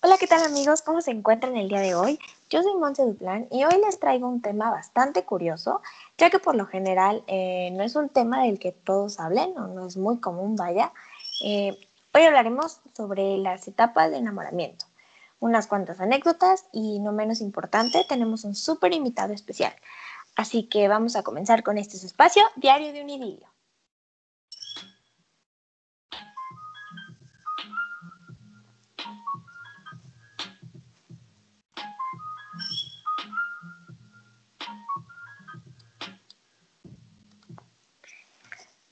Hola, ¿qué tal amigos? ¿Cómo se encuentran el día de hoy? Yo soy Monse Duplan y hoy les traigo un tema bastante curioso, ya que por lo general eh, no es un tema del que todos hablen o no es muy común, vaya. Eh, hoy hablaremos sobre las etapas de enamoramiento, unas cuantas anécdotas y no menos importante, tenemos un súper invitado especial. Así que vamos a comenzar con este espacio, Diario de un Idilio.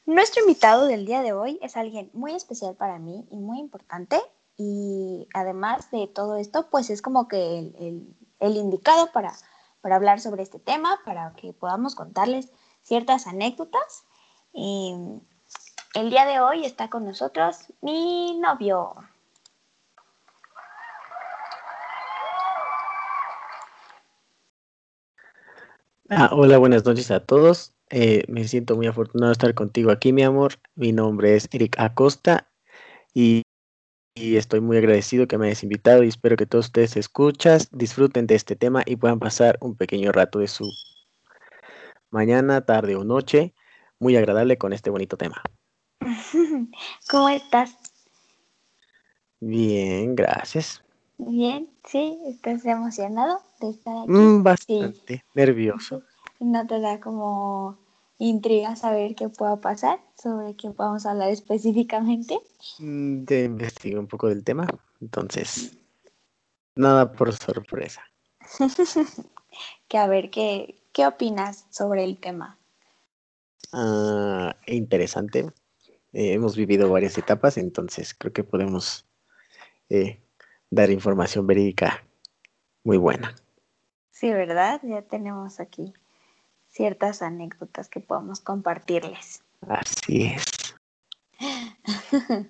Nuestro invitado del día de hoy es alguien muy especial para mí y muy importante. Y además de todo esto, pues es como que el, indicado para, para, hablar sobre este tema, para que podamos contarles ciertas anécdotas. el día de hoy está con nosotros mi novio. Ah, hola, buenas noches a todos. Eh, me siento muy afortunado de estar contigo aquí, mi amor. Mi nombre es Eric Acosta y, estoy muy agradecido que me hayas invitado y espero que todos ustedes escuchas, disfruten de este tema y puedan pasar un pequeño rato de su mañana, tarde o noche muy agradable con este bonito tema. ¿Cómo estás? Bien, gracias. Bien, sí, ¿estás emocionado de estar aquí? Mm, bastante, nervioso. ¿No te da como intriga saber qué pueda pasar? ¿Sobre qué podemos hablar específicamente? Mm, te investigo un poco del tema, entonces, nada por sorpresa. que a ver, ¿qué, qué opinas sobre el tema? Ah, interesante. Eh, hemos vivido varias etapas, entonces creo que podemos eh, dar información verídica muy buena. Sí, ¿verdad? Ya tenemos aquí ciertas anécdotas que podamos compartirles. Así es.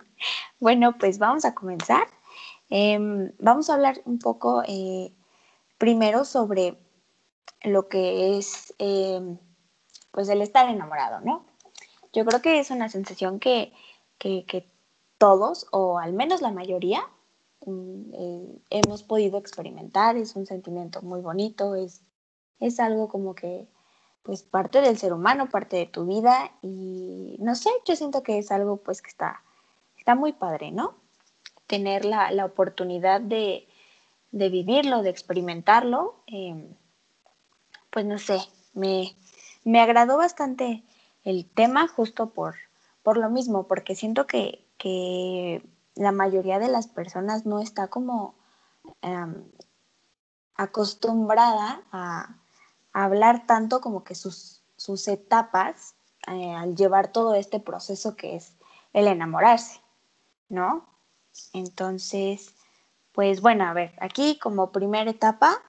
bueno, pues vamos a comenzar. Em, vamos a hablar un poco eh, primero sobre lo que es em, pues el estar enamorado, ¿no? Yo creo que es una sensación que, todos, o al menos la mayoría, mm, eh, hemos podido experimentar. Es un sentimiento muy bonito, es, es algo como que pues parte del ser humano, parte de tu vida y no sé, yo siento que es algo pues que está, está muy padre, ¿no? Tener la, oportunidad de, vivirlo, de experimentarlo, em, pues no sé, me, me, agradó bastante el tema justo por, por lo mismo, porque siento que, la mayoría de las personas no está como em, acostumbrada a hablar tanto como que sus, sus etapas eh, al llevar todo este proceso que es el enamorarse, ¿no? Entonces, pues bueno, a ver, aquí como primera etapa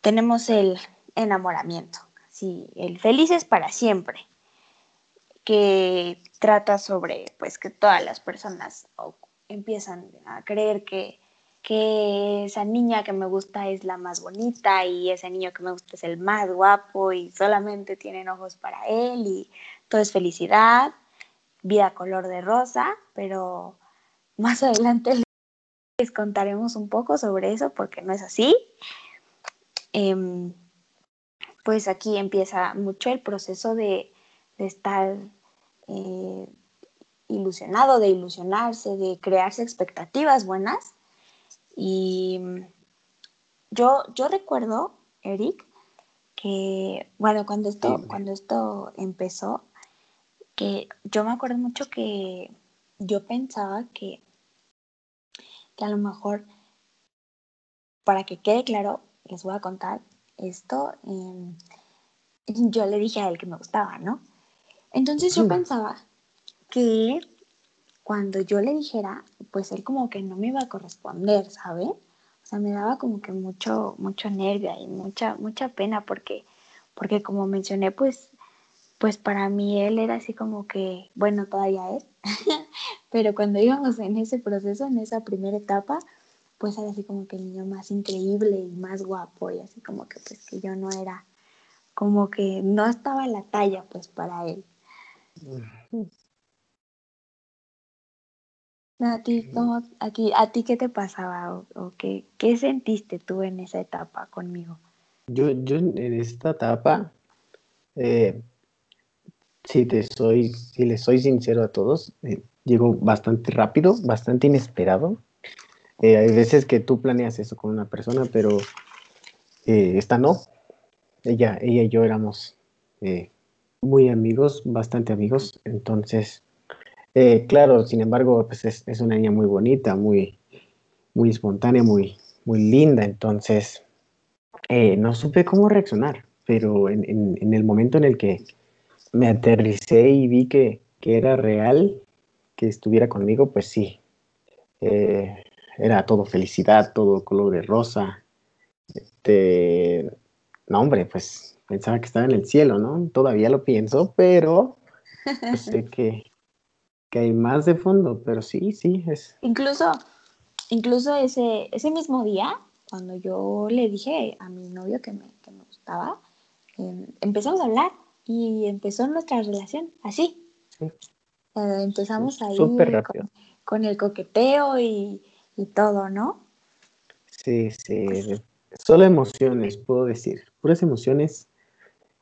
tenemos el enamoramiento, sí, el felices para siempre, que trata sobre pues que todas las personas empiezan a creer que que esa niña que me gusta es la más bonita y ese niño que me gusta es el más guapo y solamente tienen ojos para él y todo es felicidad, vida color de rosa, pero más adelante les contaremos un poco sobre eso porque no es así. Em, pues aquí empieza mucho el proceso de, estar eh, ilusionado, de ilusionarse, de crearse expectativas buenas y yo, yo recuerdo, Eric, que, bueno, cuando esto, cuando esto empezó, que yo me acuerdo mucho que yo pensaba que, que a lo mejor, para que quede claro, les voy a contar esto, em, yo le dije a él que me gustaba, ¿no? Entonces yo mm. pensaba que cuando yo le dijera, pues él como que no me iba a corresponder, ¿sabe? O sea, me daba como que mucho, mucho nervio y mucha, mucha pena porque, porque como mencioné, pues, pues para mí él era así como que, bueno, todavía es, pero cuando íbamos en ese proceso, en esa primera etapa, pues era así como que el niño más increíble y más guapo y así como que pues que yo no era, como que no estaba en la talla pues para él. A ti, ¿cómo, aquí, ¿A ti qué te pasaba o, qué, qué, sentiste tú en esa etapa conmigo? Yo, yo en esta etapa, eh, si te soy, si les soy sincero a todos, eh, llegó bastante rápido, bastante inesperado. Eh, hay veces que tú planeas eso con una persona, pero esta no. Ella, ella y yo éramos muy amigos, bastante amigos, entonces eh, claro, sin embargo, pues es, una niña muy bonita, muy, muy espontánea, muy, muy linda, entonces eh, no supe cómo reaccionar, pero en, el momento en el que me aterricé y vi que, era real, que estuviera conmigo, pues sí, eh, era todo felicidad, todo color de rosa. Este, no, hombre, pues pensaba que estaba en el cielo, ¿no? Todavía lo pienso, pero pues sé que, que hay más de fondo, pero sí, sí, es. Incluso, incluso ese, ese mismo día, cuando yo le dije a mi novio que me, que me gustaba, em, empezamos a hablar y empezó nuestra relación así. Sí. Eh, empezamos ahí con, con, el coqueteo y, y, todo, ¿no? Sí, sí. Solo emociones, puedo decir. Puras emociones,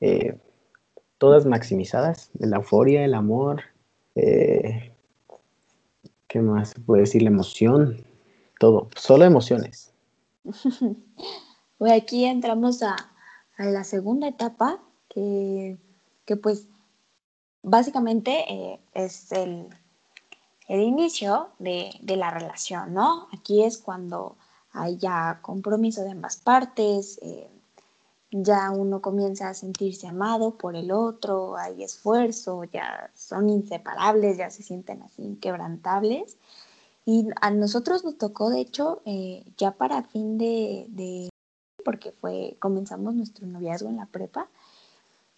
eh, todas maximizadas. La euforia, el amor, eh, ¿Qué más se puede decir? La emoción, todo, solo emociones. Pues aquí entramos a, la segunda etapa, que, pues básicamente eh, es el, inicio de, la relación, ¿no? Aquí es cuando hay ya compromiso de ambas partes, eh, ya uno comienza a sentirse amado por el otro, hay esfuerzo, ya son inseparables, ya se sienten así inquebrantables. Y a nosotros nos tocó, de hecho, eh, ya para fin de, porque fue, comenzamos nuestro noviazgo en la prepa,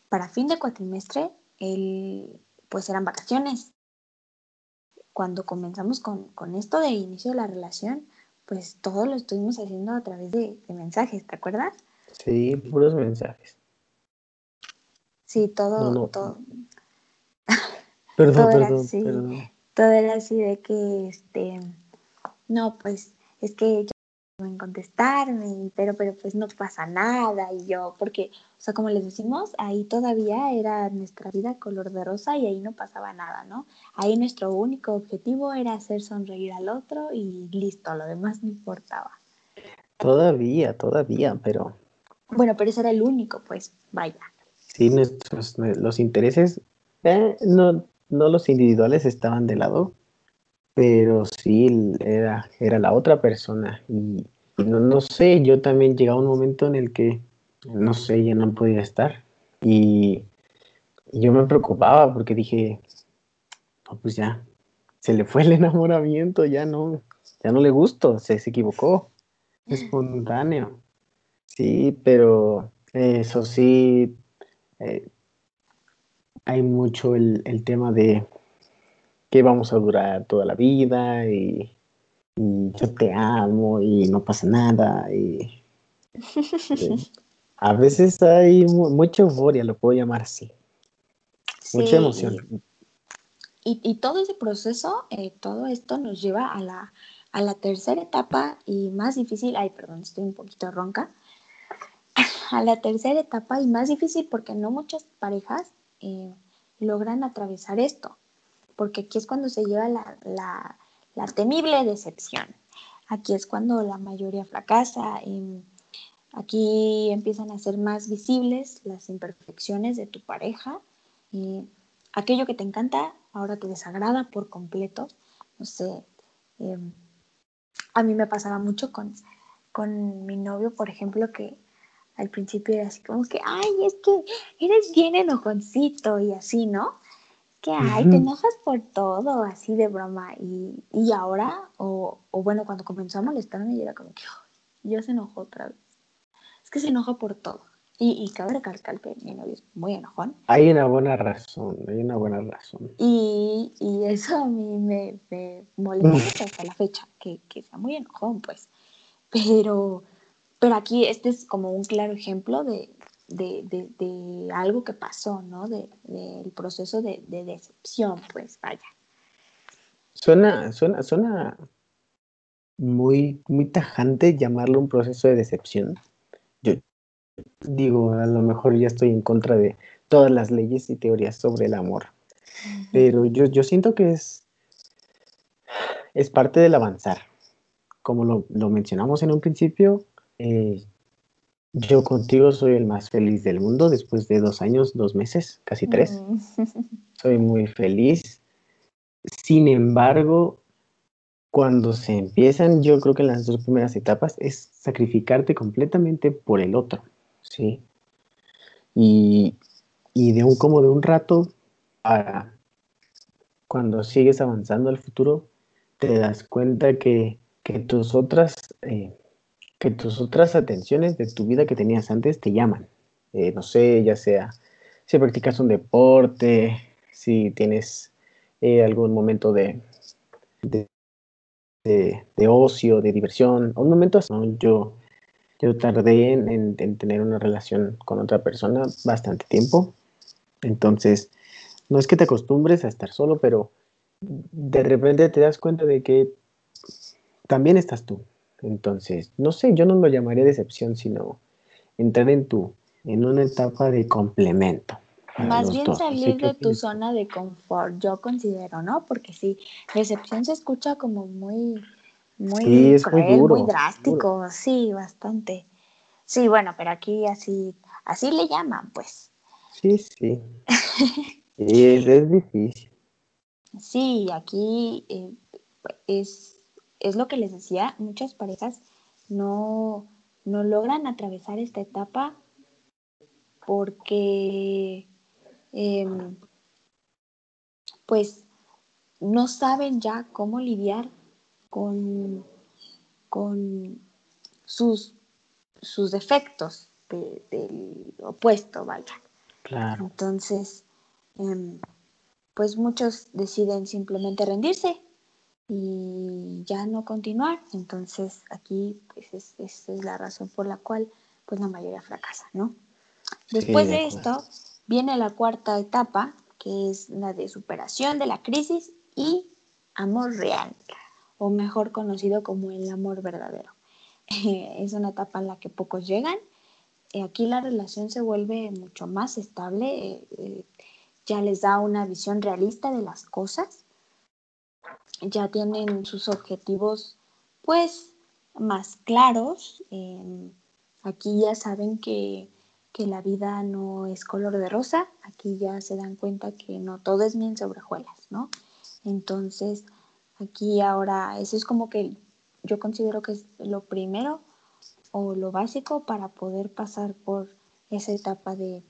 para fin de cuatrimestre, el, pues eran vacaciones. Cuando comenzamos con, esto de inicio de la relación, pues todo lo estuvimos haciendo a través de mensajes, ¿te acuerdas? Sí, puros mensajes. Sí, todo, todo. Perdón, todo perdón, Todo era así de que, este, no, pues, es que yo en contestarme, pero, pero pues no pasa nada, y yo, porque, o sea, como les decimos, ahí todavía era nuestra vida color de rosa y ahí no pasaba nada, ¿no? Ahí nuestro único objetivo era hacer sonreír al otro y listo, lo demás no importaba. Todavía, todavía, pero bueno, pero ese era el único, pues, vaya. Sí, nuestros, los intereses, eh, no, no los individuales estaban de lado, pero sí era, era la otra persona. Y, no, no, sé, yo también llegaba un momento en el que, no sé, ya no podía estar. Y, yo me preocupaba porque dije, no, pues ya, se le fue el enamoramiento, ya no, ya no le gustó, se, se equivocó, espontáneo. Sí, pero eso sí, eh, hay mucho el, tema de que vamos a durar toda la vida y, yo te amo y no pasa nada y a veces hay mucha euforia, lo puedo llamar así, mucha emoción. Y, todo ese proceso, eh, todo esto nos lleva a la, a la tercera etapa y más difícil, ay, perdón, estoy un poquito ronca, a la tercera etapa y más difícil porque no muchas parejas eh, logran atravesar esto, porque aquí es cuando se lleva la, temible decepción. Aquí es cuando la mayoría fracasa. y aquí empiezan a ser más visibles las imperfecciones de tu pareja. y aquello que te encanta ahora te desagrada por completo. No sé, em, a mí me pasaba mucho con, con mi novio, por ejemplo, que al principio era así como que, ay, es que eres bien enojoncito y así, ¿no? Que, ay, te enojas por todo, así de broma. Y, y ahora, o, o, bueno, cuando comenzó a molestarme, yo era como que, yo se enojó otra vez. Es que se enoja por todo. Y, y cabe recalcar que mi novio es muy enojón. Hay una buena razón, hay una buena razón. Y, y eso a mí me, me molesta hasta la fecha, que, que sea muy enojón, pues. Pero pero aquí este es como un claro ejemplo de, algo que pasó, ¿no? Del proceso de, decepción, pues vaya. Suena, suena, suena muy, muy tajante llamarlo un proceso de decepción. Yo digo, a lo mejor ya estoy en contra de todas las leyes y teorías sobre el amor, pero yo, yo siento que es, es parte del avanzar. Como lo, lo mencionamos en un principio, eh, yo contigo soy el más feliz del mundo después de dos años, dos meses, casi tres. Mm. Soy muy feliz. Sin embargo, cuando se empiezan, yo creo que en las dos primeras etapas es sacrificarte completamente por el otro, ¿sí? Y, y de un como de un rato a cuando sigues avanzando al futuro, te das cuenta que, que tus otras eh, que tus otras atenciones de tu vida que tenías antes te llaman. Eh, no sé, ya sea si practicas un deporte, si tienes eh, algún momento de, de, ocio, de diversión, un momento así. Yo, yo tardé en, tener una relación con otra persona bastante tiempo. Entonces, no es que te acostumbres a estar solo, pero de repente te das cuenta de que también estás tú, entonces, no sé, yo no lo llamaría decepción, sino entrar en tu, en una etapa de complemento. Más bien salir de tu zona de confort, yo considero, ¿no? Porque sí, decepción se escucha como muy, muy cruel, muy, drástico, sí, bastante. Sí, bueno, pero aquí así, así le llaman, pues. Sí, sí. es, es, difícil. Sí, aquí eh, es es lo que les decía, muchas parejas no, logran atravesar esta etapa porque em, pues no saben ya cómo lidiar con, con sus, sus defectos del opuesto, vaya. Claro. Entonces, em, pues muchos deciden simplemente rendirse y ya no continuar. Entonces aquí pues es, es la razón por la cual pues la mayoría fracasa, ¿no? Después de, esto viene la cuarta etapa, que es la de superación de la crisis y amor real, o mejor conocido como el amor verdadero. es una etapa en la que pocos llegan. Aquí la relación se vuelve mucho más estable, eh, eh, ya les da una visión realista de las cosas ya tienen sus objetivos pues más claros. Em, aquí ya saben que, la vida no es color de rosa, aquí ya se dan cuenta que no todo es bien sobre hojuelas, ¿no? Entonces, aquí ahora, eso es como que yo considero que es lo primero o lo básico para poder pasar por esa etapa de,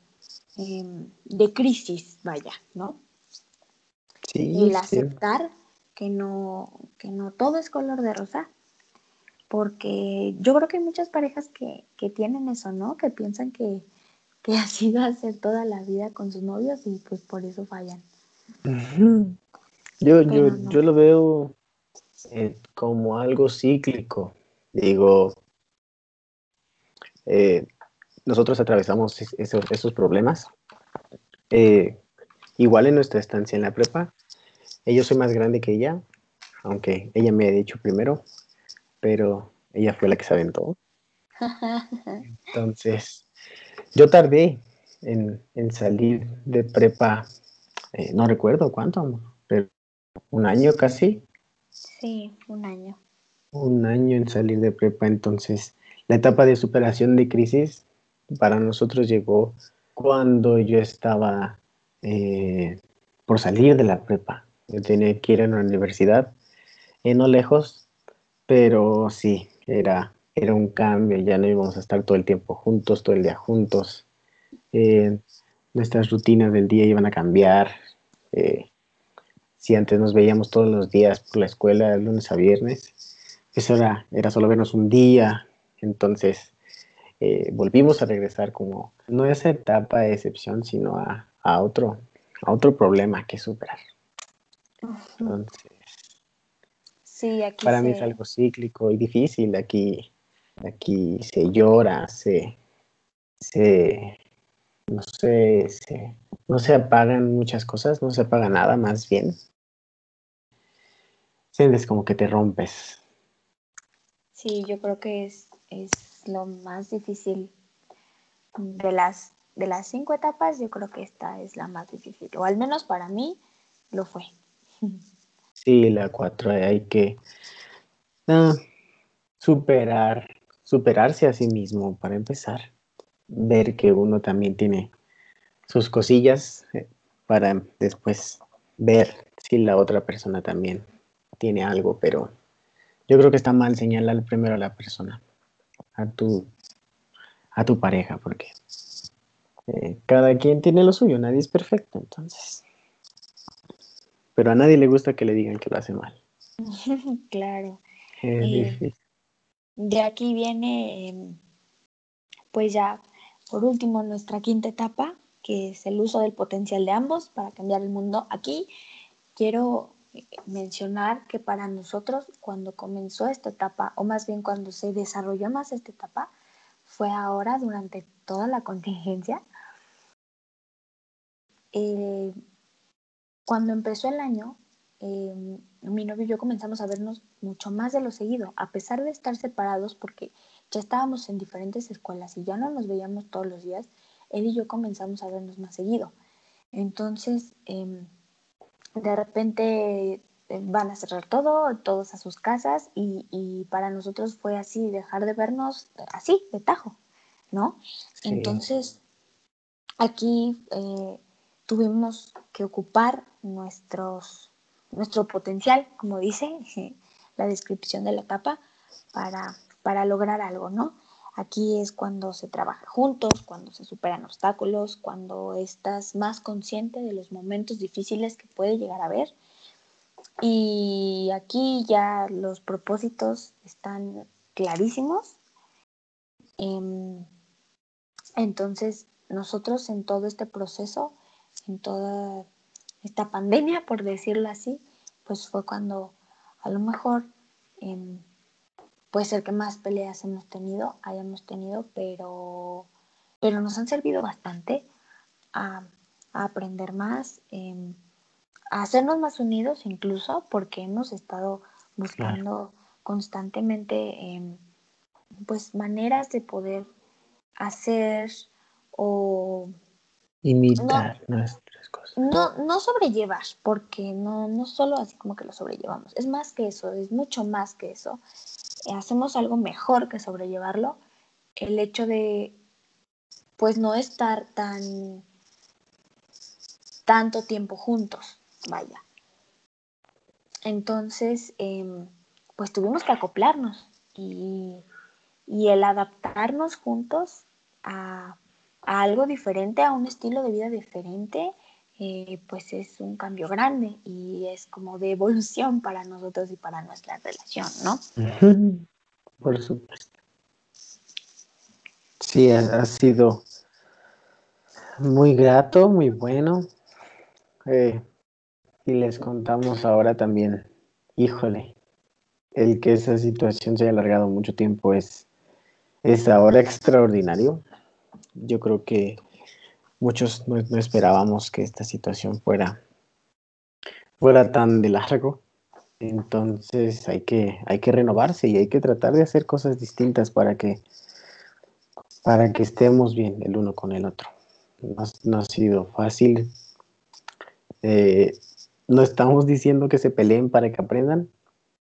em, de crisis, vaya, ¿no? Sí, el aceptar que no, que no todo es color de rosa, porque yo creo que hay muchas parejas que, tienen eso, ¿no? Que piensan que, que así va a ser toda la vida con sus novios y pues por eso fallan. Yo, yo, yo lo veo eh, como algo cíclico. Digo, eh, nosotros atravesamos esos, esos problemas. Eh, igual en nuestra estancia en la prepa, yo soy más grande que ella, aunque ella me ha dicho primero, pero ella fue la que se aventó. Entonces, yo tardé en, salir de prepa, eh, no recuerdo cuánto, pero un año casi. Sí, un año. Un año en salir de prepa, entonces la etapa de superación de crisis para nosotros llegó cuando yo estaba eh, por salir de la prepa. Tenía que ir a la universidad, eh, no lejos, pero sí, era, era un cambio, ya no íbamos a estar todo el tiempo juntos, todo el día juntos. Eh, nuestras rutinas del día iban a cambiar. Eh, si antes nos veíamos todos los días por la escuela, de lunes a viernes, eso era, era solo vernos un día. Entonces, volvimos a regresar como, no a esa etapa de excepción, sino a, a, otro, a otro problema que superar. Entonces, sí, aquí para mí es algo cíclico y difícil. Aquí, aquí se llora, se, se, no sé, se, no se apagan muchas cosas, no se apaga nada, más bien. sientes como que te rompes. Sí, yo creo que es, es lo más difícil de las, de las cinco etapas, yo creo que esta es la más difícil, o al menos para mí lo fue. Sí, la cuatro, hay que ah, superar, superarse a sí mismo para empezar, ver que uno también tiene sus cosillas eh, para después ver si la otra persona también tiene algo, pero yo creo que está mal señalar primero a la persona, a tu, a tu pareja, porque eh, cada quien tiene lo suyo, nadie es perfecto, entonces. Pero a nadie le gusta que le digan que lo hace mal. claro. Es difícil. De aquí viene, em, pues ya, por último, nuestra quinta etapa, que es el uso del potencial de ambos para cambiar el mundo. Aquí quiero mencionar que para nosotros cuando comenzó esta etapa, o más bien cuando se desarrolló más esta etapa, fue ahora durante toda la contingencia. Eh, cuando empezó el año, eh, mi novio y yo comenzamos a vernos mucho más de lo seguido, a pesar de estar separados porque ya estábamos en diferentes escuelas y ya no nos veíamos todos los días, él y yo comenzamos a vernos más seguido. Entonces, em, de repente eh, van a cerrar todo, todos a sus casas y, para nosotros fue así, dejar de vernos así, de tajo, ¿no? Entonces, aquí eh, tuvimos que ocupar nuestros, nuestro potencial, como dice la descripción de la etapa, para, para lograr algo, ¿no? Aquí es cuando se trabaja juntos, cuando se superan obstáculos, cuando estás más consciente de los momentos difíciles que puede llegar a haber. Y aquí ya los propósitos están clarísimos. Em, entonces, nosotros en todo este proceso, en toda esta pandemia, por decirlo así, pues fue cuando a lo mejor em, puede ser que más peleas hemos tenido, hayamos tenido, pero, pero nos han servido bastante a, aprender más, em, a hacernos más unidos incluso, porque hemos estado buscando constantemente em, pues maneras de poder hacer o imitar nuestras cosas. No, no sobrellevar, porque no, no solo así como que lo sobrellevamos, es más que eso, es mucho más que eso. Eh, hacemos algo mejor que sobrellevarlo, el hecho de pues no estar tan tanto tiempo juntos, vaya. Entonces, em, pues tuvimos que acoplarnos y, el adaptarnos juntos a, algo diferente, a un estilo de vida diferente, eh, pues es un cambio grande y es como de evolución para nosotros y para nuestra relación, ¿no? Por supuesto. Sí, ha, sido muy grato, muy bueno. Eh, y les contamos ahora también, híjole, el que esa situación se haya alargado mucho tiempo es, es ahora extraordinario. Yo creo que muchos no, esperábamos que esta situación fuera, fuera tan de largo. Entonces hay que, hay que renovarse y hay que tratar de hacer cosas distintas para que, para que estemos bien el uno con el otro. No, ha sido fácil. Eh, no estamos diciendo que se peleen para que aprendan,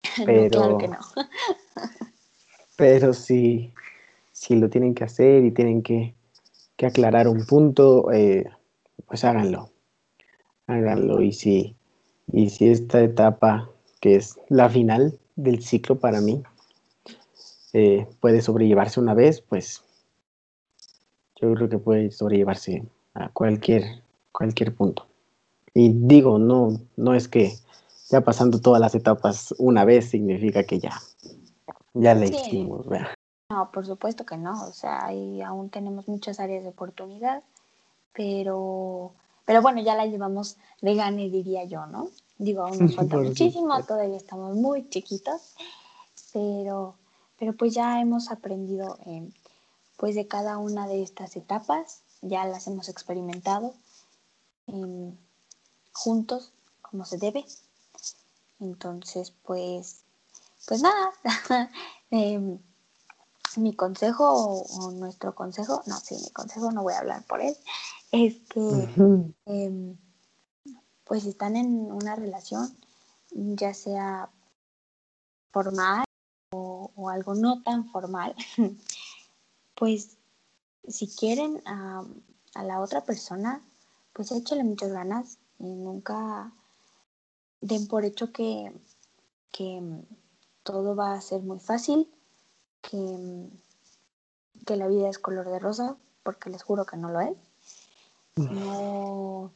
pero, que no. pero sí, sí lo tienen que hacer y tienen que, que aclarar un punto, eh, pues háganlo. Háganlo. Y si, y si esta etapa, que es la final del ciclo para mí, eh, puede sobrellevarse una vez, pues yo creo que puede sobrellevarse a cualquier, cualquier punto. Y digo, no, no es que ya pasando todas las etapas una vez significa que ya, ya la hicimos, no, por supuesto que no, o sea, ahí aún tenemos muchas áreas de oportunidad, pero, pero bueno, ya la llevamos de gane, diría yo, ¿no? Digo, aún nos falta muchísimo, todavía estamos muy chiquitos, pero, pero pues ya hemos aprendido eh, pues de cada una de estas etapas, ya las hemos experimentado em, juntos, como se debe. Entonces, pues, pues nada, em, mi consejo o, nuestro consejo, no, sí, mi consejo no voy a hablar por él, es que em, pues están en una relación, ya sea formal o, algo no tan formal, pues si quieren a, la otra persona, pues échale muchas ganas y nunca den por hecho que, que todo va a ser muy fácil, que, que la vida es color de rosa, porque les juro que no lo es. No,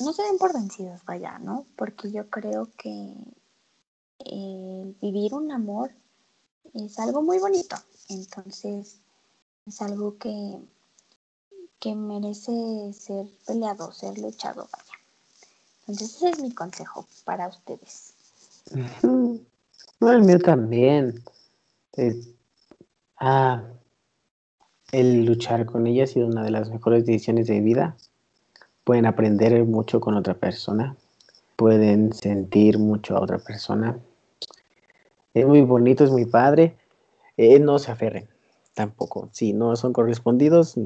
no se den por vencidos, vaya, ¿no? Porque yo creo que vivir un amor es algo muy bonito. Entonces, es algo que, que merece ser peleado, ser luchado, vaya. Entonces, ese es mi consejo para ustedes. No, el mío también. Ah, el luchar con ella ha sido una de las mejores decisiones de vida. Pueden aprender mucho con otra persona, pueden sentir mucho a otra persona. Es muy bonito, es muy padre. Eh, no se aferren, tampoco. Si no son correspondidos,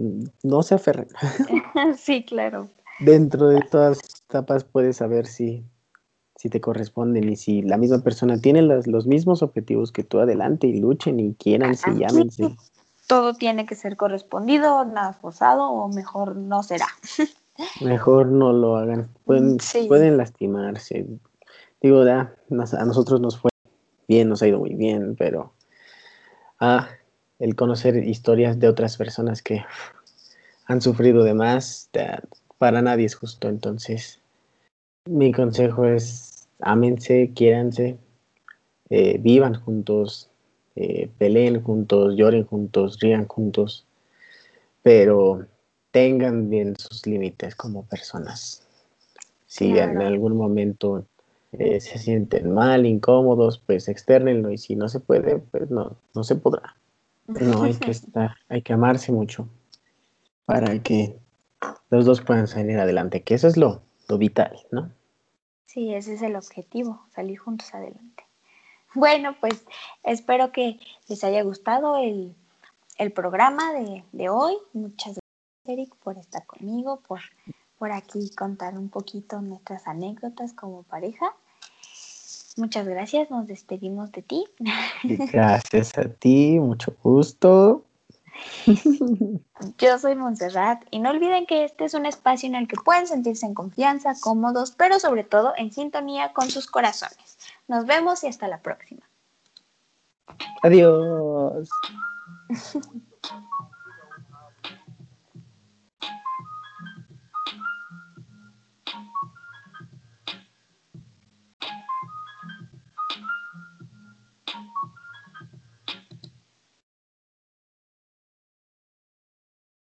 no se aferren. sí, claro. Dentro de todas las etapas puedes saber si, si te corresponden y si la misma persona tiene los, los mismos objetivos que tú, adelante y luchen y quieran, se llámense. Todo tiene que ser correspondido, nada forzado o mejor no será. Mejor no lo hagan. Pueden, pueden lastimarse. Digo, a nosotros nos fue bien, nos ha ido muy bien, pero ah, el conocer historias de otras personas que han sufrido de más, para nadie es justo. Entonces, mi consejo es, ámense, quiéranse, eh, vivan juntos, eh, peleen juntos, lloren juntos, rían juntos, pero tengan bien sus límites como personas. Si en algún momento eh, se sienten mal, incómodos, pues externenlo y si no se puede, pues no, no se podrá. No, hay que estar, hay que amarse mucho para que los dos puedan salir adelante, que eso es lo, lo vital, ¿no? Sí, ese es el objetivo, salir juntos adelante. Bueno, pues espero que les haya gustado el, programa de, de hoy. Muchas gracias. Eric, por estar conmigo, por, por aquí contar un poquito nuestras anécdotas como pareja. Muchas gracias, nos despedimos de ti. Gracias a ti, mucho gusto. Yo soy Montserrat y no olviden que este es un espacio en el que pueden sentirse en confianza, cómodos, pero sobre todo en sintonía con sus corazones. Nos vemos y hasta la próxima. Adiós.